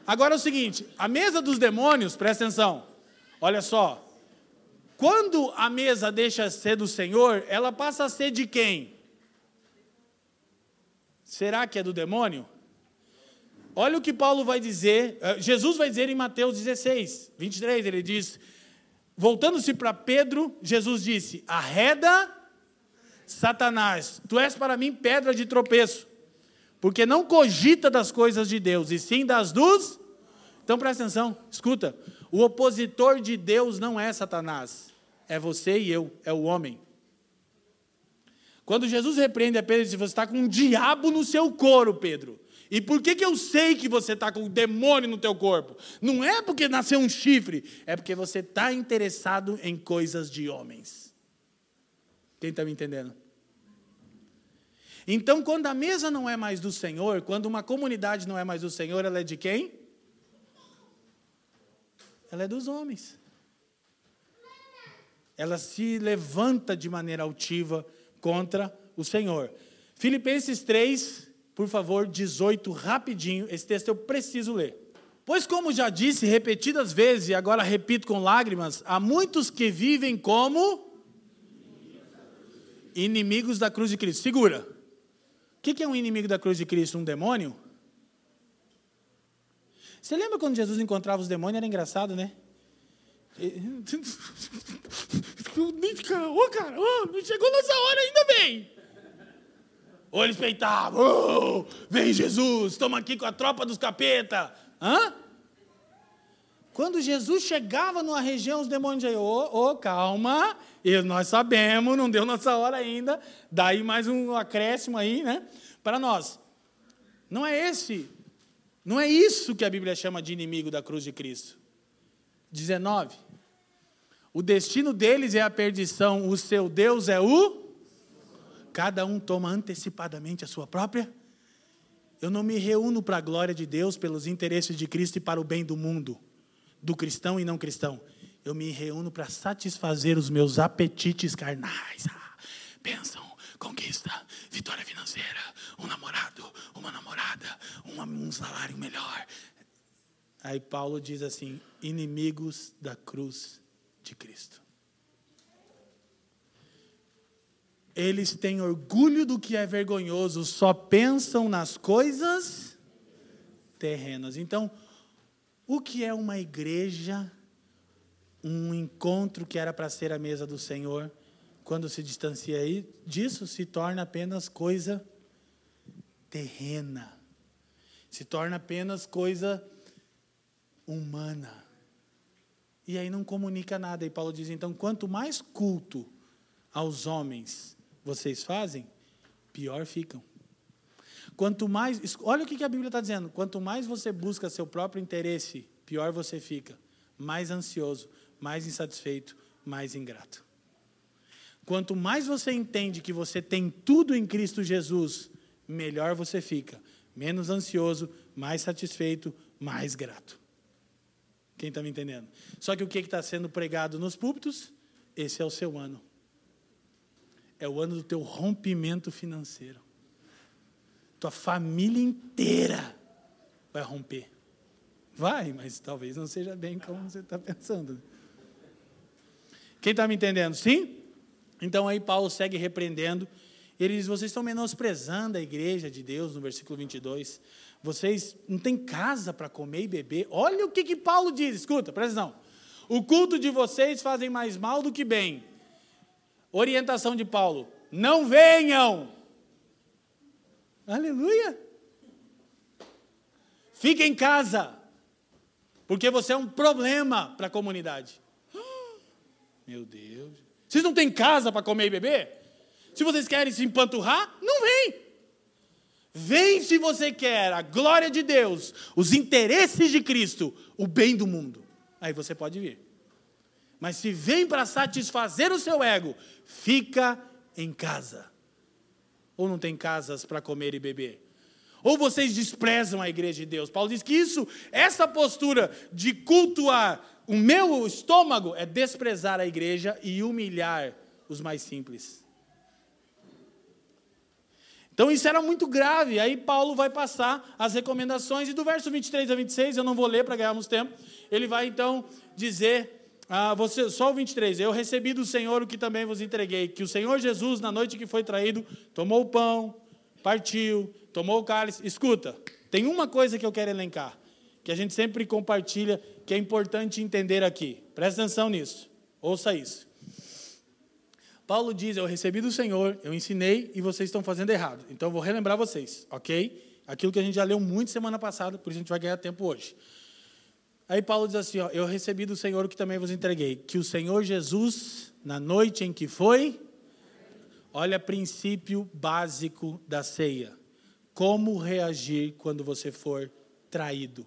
Agora é o seguinte: a mesa dos demônios, presta atenção. Olha só. Quando a mesa deixa de ser do Senhor, ela passa a ser de quem? Será que é do demônio? Olha o que Paulo vai dizer, eh, Jesus vai dizer em Mateus 16, 23, ele diz: voltando-se para Pedro, Jesus disse: Arreda, Satanás, tu és para mim pedra de tropeço, porque não cogita das coisas de Deus, e sim das dos. Então presta atenção, escuta: o opositor de Deus não é Satanás, é você e eu, é o homem. Quando Jesus repreende a Pedro, ele diz: Você está com um diabo no seu couro, Pedro. E por que, que eu sei que você está com um demônio no teu corpo? Não é porque nasceu um chifre, é porque você está interessado em coisas de homens. Quem está me entendendo? Então, quando a mesa não é mais do Senhor, quando uma comunidade não é mais do Senhor, ela é de quem? Ela é dos homens. Ela se levanta de maneira altiva contra o Senhor. Filipenses 3, por favor, 18, rapidinho. Esse texto eu preciso ler. Pois, como já disse repetidas vezes, e agora repito com lágrimas, há muitos que vivem como inimigos da cruz de Cristo. Segura. O que é um inimigo da cruz de Cristo? Um demônio? Você lembra quando Jesus encontrava os demônios? Era engraçado, né? Ô, cara, oh, chegou nossa hora, ainda bem. Ou eles peitavam, oh, vem Jesus, estamos aqui com a tropa dos capeta. Hã? Quando Jesus chegava numa região, os demônios diziam, ô, oh, oh, calma, e nós sabemos, não deu nossa hora ainda, daí mais um acréscimo aí, né? Para nós. Não é esse, não é isso que a Bíblia chama de inimigo da cruz de Cristo. 19. O destino deles é a perdição, o seu Deus é o. Cada um toma antecipadamente a sua própria. Eu não me reúno para a glória de Deus, pelos interesses de Cristo e para o bem do mundo, do cristão e não cristão. Eu me reúno para satisfazer os meus apetites carnais. Ah, bênção, conquista, vitória financeira, um namorado, uma namorada, um, salário melhor. Aí Paulo diz assim: inimigos da cruz de Cristo. Eles têm orgulho do que é vergonhoso, só pensam nas coisas terrenas. Então, o que é uma igreja, um encontro que era para ser a mesa do Senhor, quando se distancia disso, se torna apenas coisa terrena, se torna apenas coisa humana. E aí não comunica nada. E Paulo diz: então, quanto mais culto aos homens vocês fazem, pior ficam. Quanto mais. Olha o que a Bíblia está dizendo. Quanto mais você busca seu próprio interesse, pior você fica. Mais ansioso, mais insatisfeito, mais ingrato. Quanto mais você entende que você tem tudo em Cristo Jesus, melhor você fica. Menos ansioso, mais satisfeito, mais grato. Quem está me entendendo? Só que o que está sendo pregado nos púlpitos? Esse é o seu ano. É o ano do teu rompimento financeiro. Tua família inteira vai romper. Vai, mas talvez não seja bem como você está pensando. Quem está me entendendo? Sim? Então aí Paulo segue repreendendo. Ele diz: vocês estão menosprezando a igreja de Deus, no versículo 22. Vocês não têm casa para comer e beber. Olha o que, que Paulo diz, escuta, presta atenção. O culto de vocês fazem mais mal do que bem. Orientação de Paulo: não venham. Aleluia. Fique em casa, porque você é um problema para a comunidade. Meu Deus. Vocês não têm casa para comer e beber? Se vocês querem se empanturrar, não vem. Vem se você quer a glória de Deus, os interesses de Cristo, o bem do mundo. Aí você pode vir. Mas se vem para satisfazer o seu ego, fica em casa. Ou não tem casas para comer e beber? Ou vocês desprezam a igreja de Deus? Paulo diz que isso, essa postura de cultuar o meu estômago é desprezar a igreja e humilhar os mais simples. Então isso era muito grave. Aí Paulo vai passar as recomendações, e do verso 23 a 26, eu não vou ler para ganharmos tempo, ele vai então dizer, ah, você, só o 23, eu recebi do Senhor o que também vos entreguei, que o Senhor Jesus, na noite que foi traído, tomou o pão, partiu, tomou o cálice. Escuta, tem uma coisa que eu quero elencar, que a gente sempre compartilha, que é importante entender aqui. Presta atenção nisso. Ouça isso. Paulo diz: Eu recebi do Senhor, eu ensinei e vocês estão fazendo errado. Então eu vou relembrar vocês, ok? Aquilo que a gente já leu muito semana passada, por isso a gente vai ganhar tempo hoje. Aí Paulo diz assim: ó, Eu recebi do Senhor o que também vos entreguei, que o Senhor Jesus, na noite em que foi, olha princípio básico da ceia. Como reagir quando você for traído?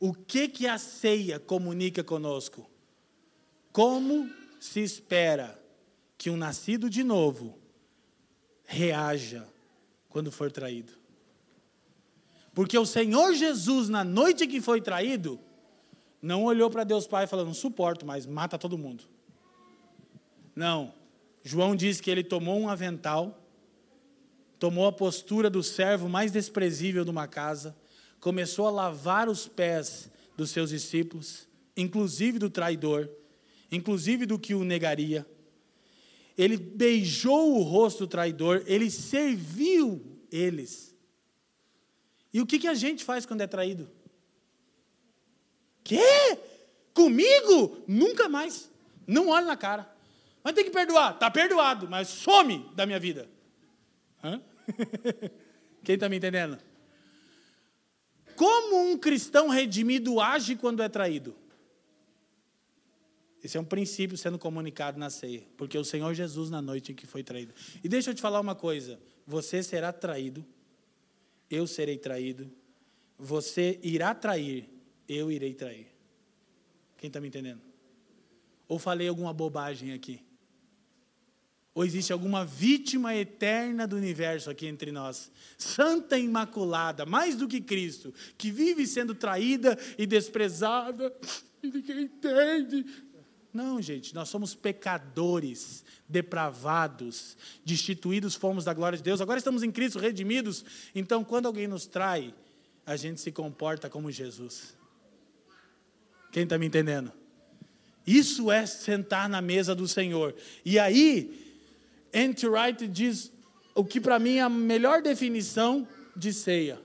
O que que a ceia comunica conosco? Como se espera que um nascido de novo reaja quando for traído? Porque o Senhor Jesus, na noite que foi traído, não olhou para Deus Pai falando, não suporto, mas mata todo mundo. Não. João diz que ele tomou um avental, tomou a postura do servo mais desprezível de uma casa, começou a lavar os pés dos seus discípulos, inclusive do traidor, inclusive do que o negaria. Ele beijou o rosto do traidor, ele serviu eles. E o que, que a gente faz quando é traído? Quê? Comigo? Nunca mais. Não olhe na cara. Mas tem que perdoar. Está perdoado, mas some da minha vida. Hã? Quem está me entendendo? Como um cristão redimido age quando é traído? Esse é um princípio sendo comunicado na ceia, porque o Senhor Jesus na noite em que foi traído. E deixa eu te falar uma coisa: você será traído, eu serei traído, você irá trair, eu irei trair. Quem está me entendendo? Ou falei alguma bobagem aqui? Ou existe alguma vítima eterna do universo aqui entre nós? Santa Imaculada, mais do que Cristo, que vive sendo traída e desprezada, e ninguém entende, não, gente, nós somos pecadores, depravados, destituídos fomos da glória de Deus. Agora estamos em Cristo, redimidos. Então, quando alguém nos trai, a gente se comporta como Jesus. Quem está me entendendo? Isso é sentar na mesa do Senhor. E aí, N.T. Wright diz o que para mim é a melhor definição de ceia.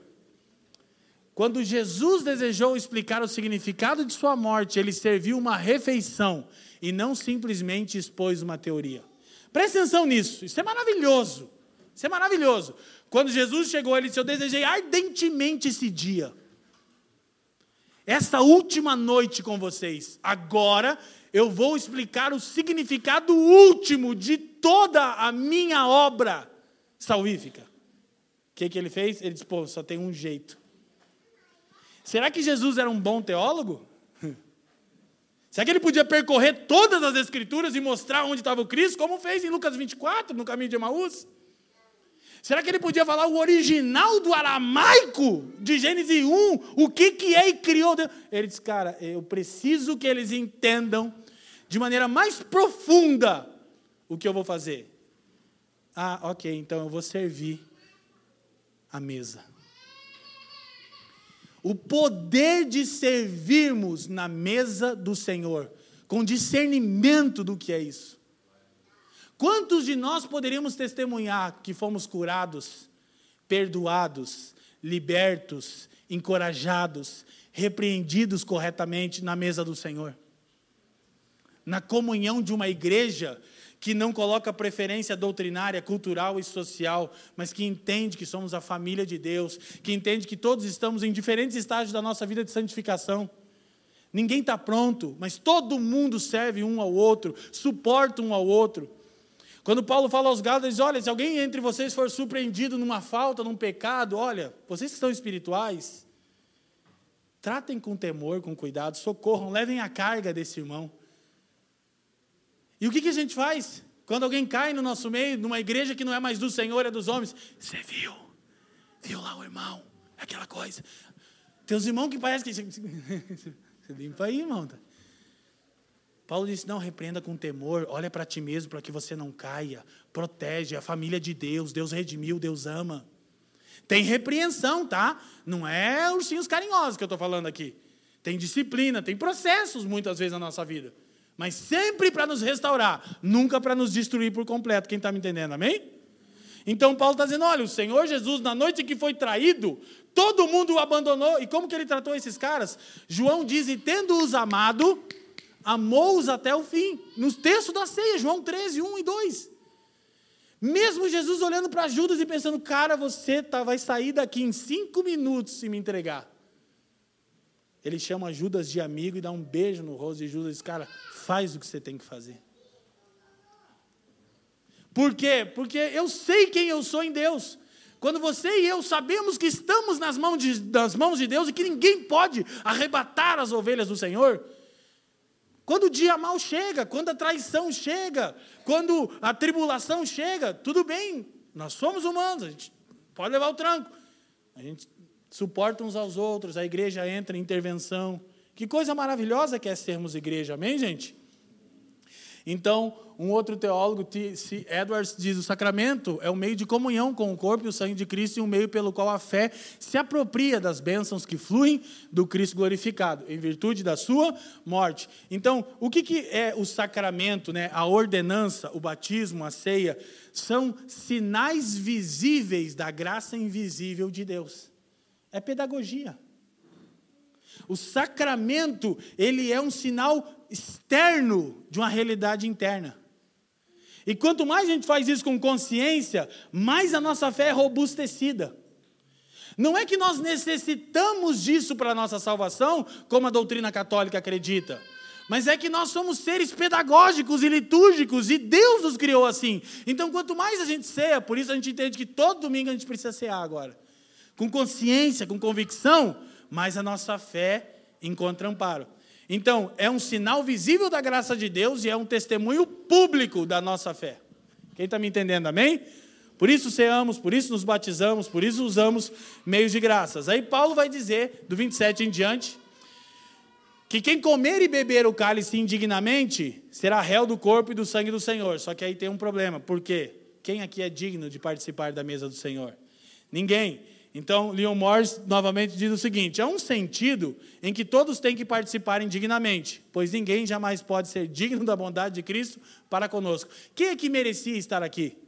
Quando Jesus desejou explicar o significado de sua morte, ele serviu uma refeição e não simplesmente expôs uma teoria. Preste atenção nisso, isso é maravilhoso. Isso é maravilhoso. Quando Jesus chegou, ele disse: Eu desejei ardentemente esse dia, essa última noite com vocês. Agora eu vou explicar o significado último de toda a minha obra salvífica. O que, que ele fez? Ele disse: Pô, só tem um jeito Será que Jesus era um bom teólogo? Será que ele podia percorrer todas as escrituras e mostrar onde estava o Cristo, como fez em Lucas 24, no caminho de Emaús? Será que ele podia falar o original do aramaico de Gênesis 1? O que, que é e criou Deus? Ele disse, cara, eu preciso que eles entendam de maneira mais profunda o que eu vou fazer. Ah, ok, então eu vou servir a mesa o poder de servirmos na mesa do Senhor, com discernimento do que é isso. Quantos de nós poderíamos testemunhar que fomos curados, perdoados, libertos, encorajados, repreendidos corretamente na mesa do Senhor? Na comunhão de uma igreja que não coloca preferência doutrinária, cultural e social, mas que entende que somos a família de Deus, que entende que todos estamos em diferentes estágios da nossa vida de santificação. Ninguém está pronto, mas todo mundo serve um ao outro, suporta um ao outro. Quando Paulo fala aos Gálatas, diz: Olha, se alguém entre vocês for surpreendido numa falta, num pecado, olha, vocês que são espirituais, tratem com temor, com cuidado, socorram, levem a carga desse irmão. E o que, que a gente faz? Quando alguém cai no nosso meio, numa igreja que não é mais do Senhor, é dos homens. Você viu? Viu lá o irmão? Aquela coisa. Teus irmãos que parece que. Você limpa aí, irmão. Paulo disse: não, repreenda com temor, olha para ti mesmo para que você não caia, protege a família de Deus, Deus redimiu, Deus ama. Tem repreensão, tá? Não é ursinhos carinhosos que eu estou falando aqui. Tem disciplina, tem processos muitas vezes na nossa vida mas sempre para nos restaurar, nunca para nos destruir por completo. Quem está me entendendo? Amém? Então Paulo está dizendo: olha, o Senhor Jesus, na noite que foi traído, todo mundo o abandonou. E como que ele tratou esses caras? João diz: e tendo-os amado, amou-os até o fim. Nos textos da ceia, João 13, 1 e 2. Mesmo Jesus olhando para Judas e pensando, cara, você tá, vai sair daqui em cinco minutos se me entregar. Ele chama Judas de amigo e dá um beijo no rosto de Judas e diz, cara, faz o que você tem que fazer. Por quê? Porque eu sei quem eu sou em Deus. Quando você e eu sabemos que estamos nas mãos de, nas mãos de Deus e que ninguém pode arrebatar as ovelhas do Senhor, quando o dia mal chega, quando a traição chega, quando a tribulação chega, tudo bem, nós somos humanos, a gente pode levar o tranco. A gente suporta uns aos outros, a igreja entra em intervenção. Que coisa maravilhosa que é sermos igreja, amém, gente? Então, um outro teólogo, T.C. Edwards, diz: o sacramento é um meio de comunhão com o corpo e o sangue de Cristo e um meio pelo qual a fé se apropria das bênçãos que fluem do Cristo glorificado, em virtude da sua morte. Então, o que, que é o sacramento, né? a ordenança, o batismo, a ceia? São sinais visíveis da graça invisível de Deus. É pedagogia. O sacramento, ele é um sinal externo de uma realidade interna. E quanto mais a gente faz isso com consciência, mais a nossa fé é robustecida. Não é que nós necessitamos disso para a nossa salvação, como a doutrina católica acredita, mas é que nós somos seres pedagógicos e litúrgicos e Deus nos criou assim. Então, quanto mais a gente ceia, por isso a gente entende que todo domingo a gente precisa cear agora, com consciência, com convicção, mais a nossa fé encontra amparo. Então, é um sinal visível da graça de Deus e é um testemunho público da nossa fé. Quem está me entendendo, amém? Por isso ceamos, por isso nos batizamos, por isso usamos meios de graças. Aí Paulo vai dizer, do 27 em diante, que quem comer e beber o cálice indignamente será réu do corpo e do sangue do Senhor. Só que aí tem um problema, por quê? Quem aqui é digno de participar da mesa do Senhor? Ninguém. Então, Leon Morris novamente diz o seguinte: há um sentido em que todos têm que participar indignamente, pois ninguém jamais pode ser digno da bondade de Cristo para conosco. Quem é que merecia estar aqui?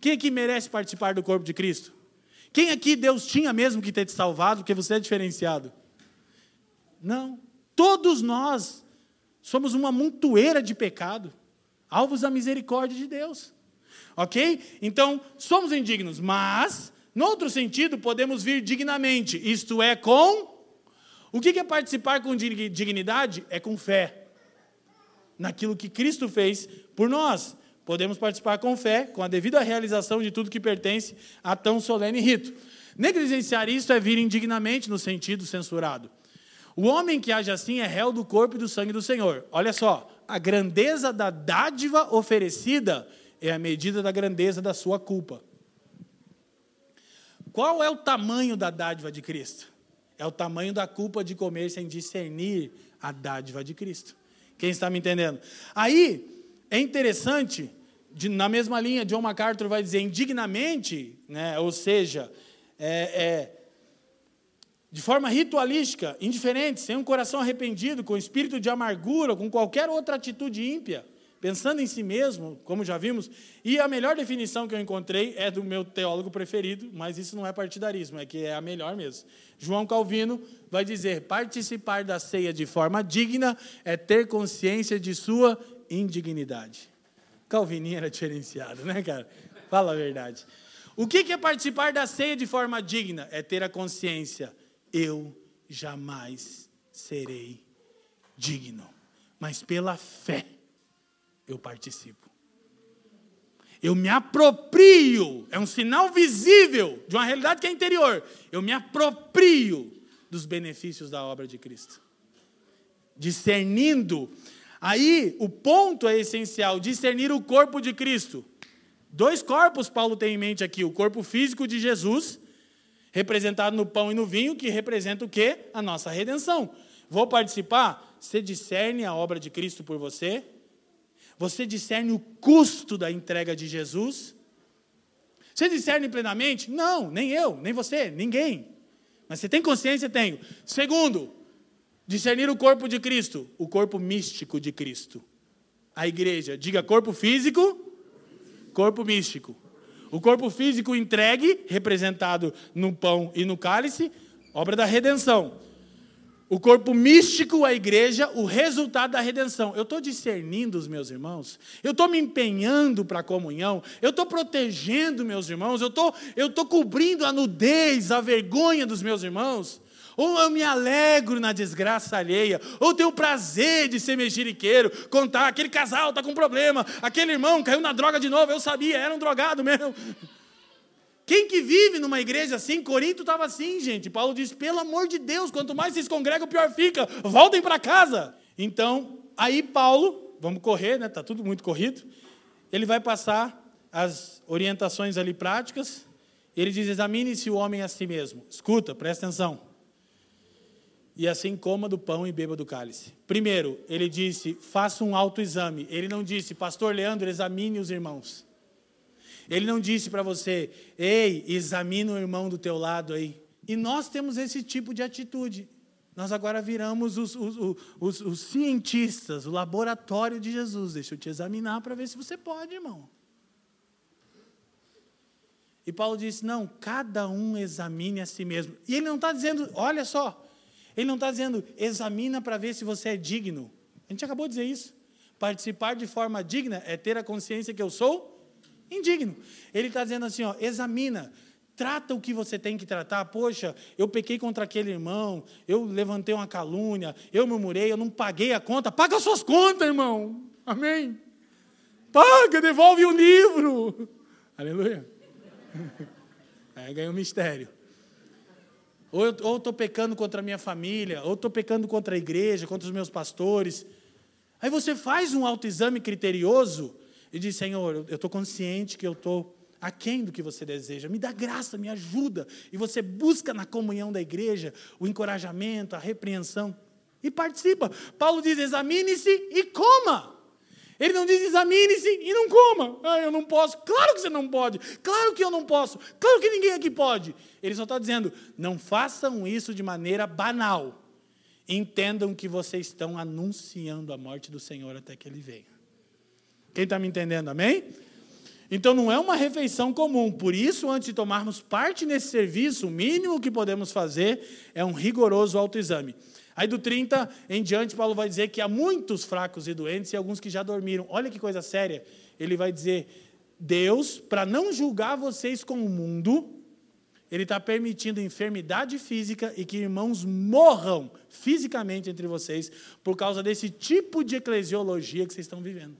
Quem é que merece participar do corpo de Cristo? Quem aqui Deus tinha mesmo que ter te salvado, porque você é diferenciado? Não. Todos nós somos uma montoeira de pecado, alvos da misericórdia de Deus. Ok? Então, somos indignos, mas no outro sentido, podemos vir dignamente, isto é, com. O que é participar com dignidade? É com fé. Naquilo que Cristo fez por nós. Podemos participar com fé, com a devida realização de tudo que pertence a tão solene rito. Negligenciar isso é vir indignamente no sentido censurado. O homem que age assim é réu do corpo e do sangue do Senhor. Olha só, a grandeza da dádiva oferecida é a medida da grandeza da sua culpa. Qual é o tamanho da dádiva de Cristo? É o tamanho da culpa de comer sem discernir a dádiva de Cristo. Quem está me entendendo? Aí, é interessante, de, na mesma linha, John MacArthur vai dizer indignamente, né, ou seja, é, é, de forma ritualística, indiferente, sem um coração arrependido, com espírito de amargura, com qualquer outra atitude ímpia pensando em si mesmo, como já vimos, e a melhor definição que eu encontrei é do meu teólogo preferido, mas isso não é partidarismo, é que é a melhor mesmo. João Calvino vai dizer: participar da ceia de forma digna é ter consciência de sua indignidade. Calvininho era diferenciado, né, cara? Fala a verdade. O que é participar da ceia de forma digna? É ter a consciência: eu jamais serei digno, mas pela fé eu participo. Eu me aproprio, é um sinal visível de uma realidade que é interior. Eu me aproprio dos benefícios da obra de Cristo. Discernindo. Aí, o ponto é essencial: discernir o corpo de Cristo. Dois corpos Paulo tem em mente aqui: o corpo físico de Jesus, representado no pão e no vinho, que representa o quê? A nossa redenção. Vou participar? Você discerne a obra de Cristo por você? Você discerne o custo da entrega de Jesus? Você discerne plenamente? Não, nem eu, nem você, ninguém. Mas você tem consciência? Tenho. Segundo, discernir o corpo de Cristo, o corpo místico de Cristo. A igreja, diga corpo físico, corpo místico. O corpo físico entregue, representado no pão e no cálice, obra da redenção. O corpo místico, a igreja, o resultado da redenção. Eu estou discernindo os meus irmãos, eu estou me empenhando para a comunhão, eu estou protegendo meus irmãos, eu estou eu tô cobrindo a nudez, a vergonha dos meus irmãos. Ou eu me alegro na desgraça alheia, ou tenho prazer de ser mexeriqueiro, contar aquele casal está com problema, aquele irmão caiu na droga de novo, eu sabia, era um drogado mesmo. Quem que vive numa igreja assim? Corinto estava assim, gente. Paulo diz: pelo amor de Deus, quanto mais vocês congregam, pior fica. Voltem para casa. Então, aí Paulo, vamos correr, né? Tá tudo muito corrido. Ele vai passar as orientações ali práticas. Ele diz: examine-se o homem a si mesmo. Escuta, presta atenção. E assim coma do pão e beba do cálice. Primeiro, ele disse: faça um autoexame. Ele não disse, Pastor Leandro, examine os irmãos. Ele não disse para você, ei, examina o irmão do teu lado aí. E nós temos esse tipo de atitude. Nós agora viramos os, os, os, os cientistas, o laboratório de Jesus. Deixa eu te examinar para ver se você pode, irmão. E Paulo disse: não, cada um examine a si mesmo. E ele não está dizendo, olha só, ele não está dizendo, examina para ver se você é digno. A gente acabou de dizer isso. Participar de forma digna é ter a consciência que eu sou indigno. Ele está dizendo assim: ó, examina, trata o que você tem que tratar. Poxa, eu pequei contra aquele irmão, eu levantei uma calúnia, eu murmurei, eu não paguei a conta. Paga as suas contas, irmão. Amém. Paga, devolve o livro. Aleluia. Aí ganhou um mistério. Ou eu estou pecando contra a minha família, ou estou pecando contra a igreja, contra os meus pastores. Aí você faz um autoexame criterioso e diz: Senhor, eu estou consciente que eu estou aquém do que você deseja, me dá graça, me ajuda. E você busca na comunhão da igreja o encorajamento, a repreensão e participa. Paulo diz: examine-se e coma. Ele não diz examine-se e não coma. Ah, eu não posso. Claro que você não pode. Claro que eu não posso. Claro que ninguém aqui pode. Ele só está dizendo: não façam isso de maneira banal. Entendam que vocês estão anunciando a morte do Senhor até que ele venha. Quem está me entendendo, amém? Então não é uma refeição comum. Por isso, antes de tomarmos parte nesse serviço, o mínimo que podemos fazer é um rigoroso autoexame. Aí do 30 em diante, Paulo vai dizer que há muitos fracos e doentes e alguns que já dormiram. Olha que coisa séria. Ele vai dizer: Deus, para não julgar vocês com o mundo, Ele está permitindo enfermidade física e que irmãos morram fisicamente entre vocês por causa desse tipo de eclesiologia que vocês estão vivendo.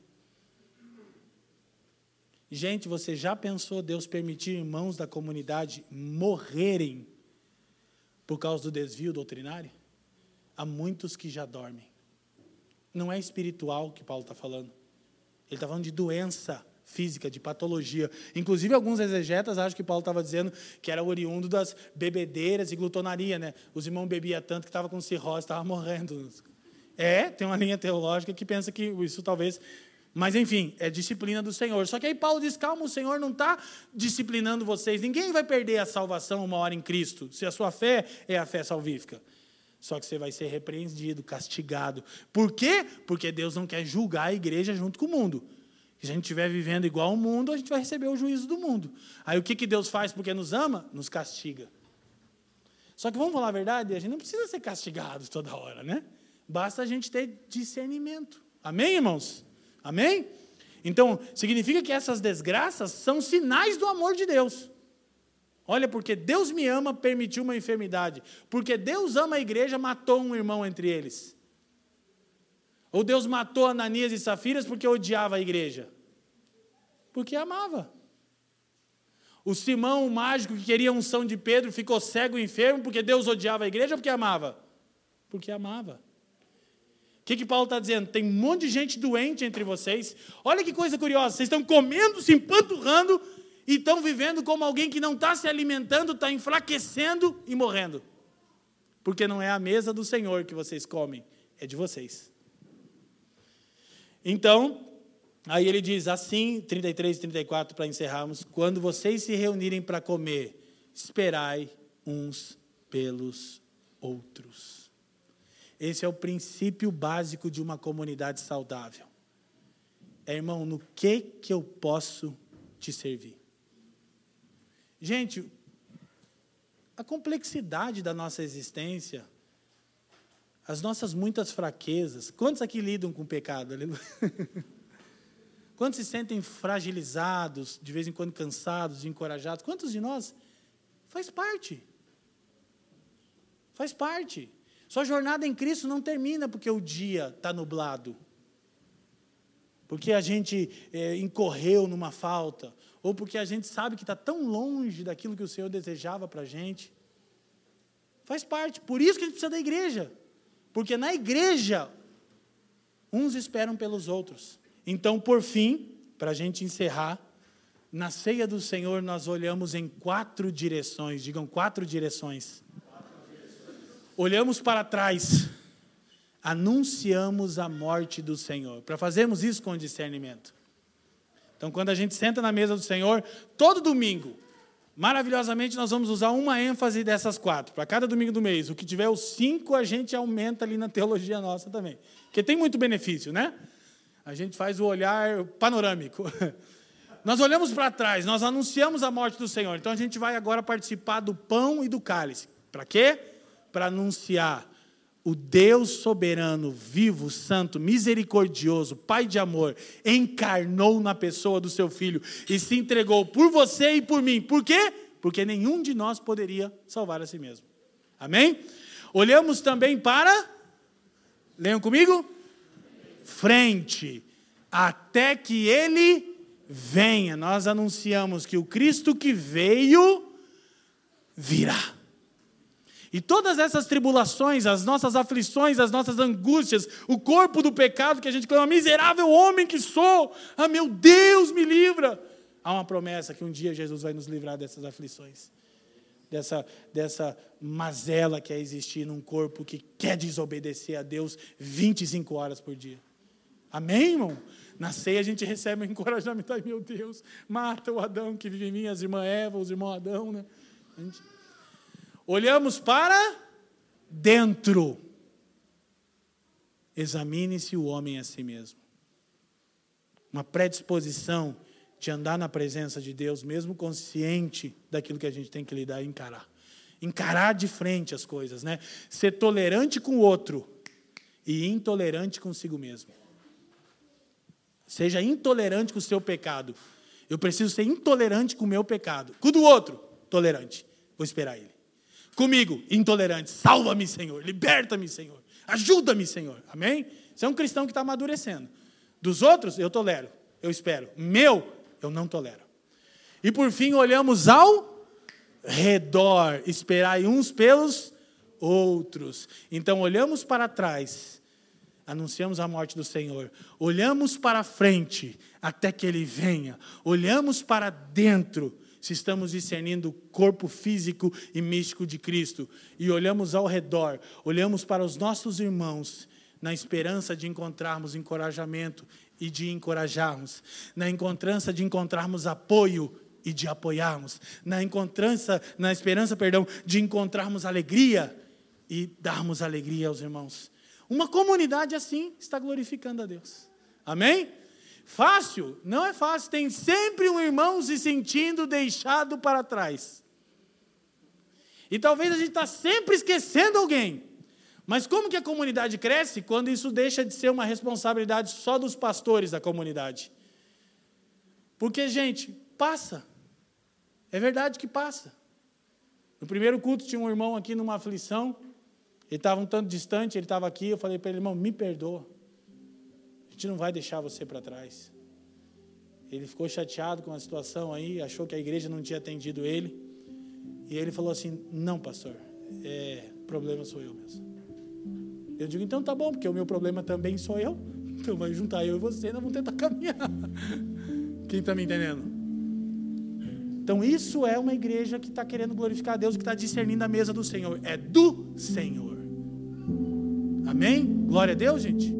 Gente, você já pensou Deus permitir irmãos da comunidade morrerem por causa do desvio doutrinário? Há muitos que já dormem. Não é espiritual que Paulo está falando. Ele está falando de doença física, de patologia. Inclusive, alguns exegetas acham que Paulo estava dizendo que era oriundo das bebedeiras e glutonaria. Né? Os irmãos bebiam tanto que estava com cirrose, estava morrendo. É, tem uma linha teológica que pensa que isso talvez mas enfim, é disciplina do Senhor. Só que aí Paulo diz: calma, o Senhor não está disciplinando vocês. Ninguém vai perder a salvação uma hora em Cristo, se a sua fé é a fé salvífica. Só que você vai ser repreendido, castigado. Por quê? Porque Deus não quer julgar a igreja junto com o mundo. Se a gente estiver vivendo igual ao mundo, a gente vai receber o juízo do mundo. Aí o que, que Deus faz porque nos ama? Nos castiga. Só que vamos falar a verdade, a gente não precisa ser castigado toda hora, né? Basta a gente ter discernimento. Amém, irmãos? Amém? Então, significa que essas desgraças são sinais do amor de Deus. Olha, porque Deus me ama, permitiu uma enfermidade. Porque Deus ama a igreja, matou um irmão entre eles. Ou Deus matou Ananias e Safiras porque odiava a igreja? Porque amava. O Simão, o mágico que queria unção de Pedro, ficou cego e enfermo porque Deus odiava a igreja ou porque amava? Porque amava que, que Paulo está dizendo? Tem um monte de gente doente entre vocês. Olha que coisa curiosa. Vocês estão comendo, se empanturrando e estão vivendo como alguém que não está se alimentando, está enfraquecendo e morrendo. Porque não é a mesa do Senhor que vocês comem, é de vocês. Então, aí ele diz assim, 33 e 34, para encerrarmos: quando vocês se reunirem para comer, esperai uns pelos outros. Esse é o princípio básico de uma comunidade saudável. É, irmão, no que que eu posso te servir? Gente, a complexidade da nossa existência, as nossas muitas fraquezas. Quantos aqui lidam com pecado? Quantos se sentem fragilizados, de vez em quando cansados, encorajados? Quantos de nós? Faz parte. Faz parte. Sua jornada em Cristo não termina porque o dia está nublado. Porque a gente é, incorreu numa falta. Ou porque a gente sabe que está tão longe daquilo que o Senhor desejava para a gente. Faz parte. Por isso que a gente precisa da igreja. Porque na igreja, uns esperam pelos outros. Então, por fim, para a gente encerrar, na ceia do Senhor nós olhamos em quatro direções. Digam quatro direções. Olhamos para trás, anunciamos a morte do Senhor. Para fazermos isso com discernimento. Então, quando a gente senta na mesa do Senhor, todo domingo, Maravilhosamente, nós vamos usar uma ênfase dessas quatro. Para cada domingo do mês. O que tiver os cinco, a gente aumenta ali na teologia nossa também. Porque tem muito benefício, né? A gente faz o olhar panorâmico. Nós olhamos para trás, nós anunciamos a morte do Senhor. Então a gente vai agora participar do pão e do cálice. Para quê? Para anunciar o Deus soberano, vivo, santo, misericordioso, Pai de amor, encarnou na pessoa do seu filho e se entregou por você e por mim. Por quê? Porque nenhum de nós poderia salvar a si mesmo. Amém? Olhamos também para. Leiam comigo? Frente. Até que ele venha. Nós anunciamos que o Cristo que veio virá. E todas essas tribulações, as nossas aflições, as nossas angústias, o corpo do pecado que a gente clama, miserável homem que sou, ah meu Deus, me livra. Há uma promessa que um dia Jesus vai nos livrar dessas aflições, dessa, dessa mazela que é existir num corpo que quer desobedecer a Deus 25 horas por dia. Amém, irmão? Na ceia a gente recebe um encorajamento, ai meu Deus, mata o Adão que vive em mim, as irmãs Eva, os irmãos Adão, né? A gente Olhamos para dentro. Examine-se o homem a si mesmo. Uma predisposição de andar na presença de Deus, mesmo consciente daquilo que a gente tem que lidar e encarar. Encarar de frente as coisas, né? Ser tolerante com o outro e intolerante consigo mesmo. Seja intolerante com o seu pecado. Eu preciso ser intolerante com o meu pecado. Com o do outro, tolerante. Vou esperar ele. Comigo, intolerante. Salva-me, Senhor. Liberta-me, Senhor. Ajuda-me, Senhor. Amém? Você é um cristão que está amadurecendo. Dos outros, eu tolero. Eu espero. Meu, eu não tolero. E por fim, olhamos ao redor. Esperai uns pelos outros. Então, olhamos para trás. Anunciamos a morte do Senhor. Olhamos para frente até que Ele venha. Olhamos para dentro se estamos discernindo o corpo físico e místico de Cristo e olhamos ao redor, olhamos para os nossos irmãos na esperança de encontrarmos encorajamento e de encorajarmos, na encontrança de encontrarmos apoio e de apoiarmos, na encontrança, na esperança, perdão, de encontrarmos alegria e darmos alegria aos irmãos. Uma comunidade assim está glorificando a Deus. Amém? Fácil? Não é fácil. Tem sempre um irmão se sentindo deixado para trás. E talvez a gente está sempre esquecendo alguém. Mas como que a comunidade cresce quando isso deixa de ser uma responsabilidade só dos pastores da comunidade? Porque, gente, passa. É verdade que passa. No primeiro culto tinha um irmão aqui numa aflição. Ele estava um tanto distante, ele estava aqui. Eu falei para ele, irmão, me perdoa gente não vai deixar você para trás. Ele ficou chateado com a situação aí, achou que a igreja não tinha atendido ele. E ele falou assim: Não, pastor, é, problema sou eu mesmo. Eu digo: Então tá bom, porque o meu problema também sou eu. Então vai juntar eu e você, nós vamos tentar caminhar. Quem está me entendendo? Então isso é uma igreja que está querendo glorificar a Deus, que está discernindo a mesa do Senhor. É do Senhor. Amém? Glória a Deus, gente.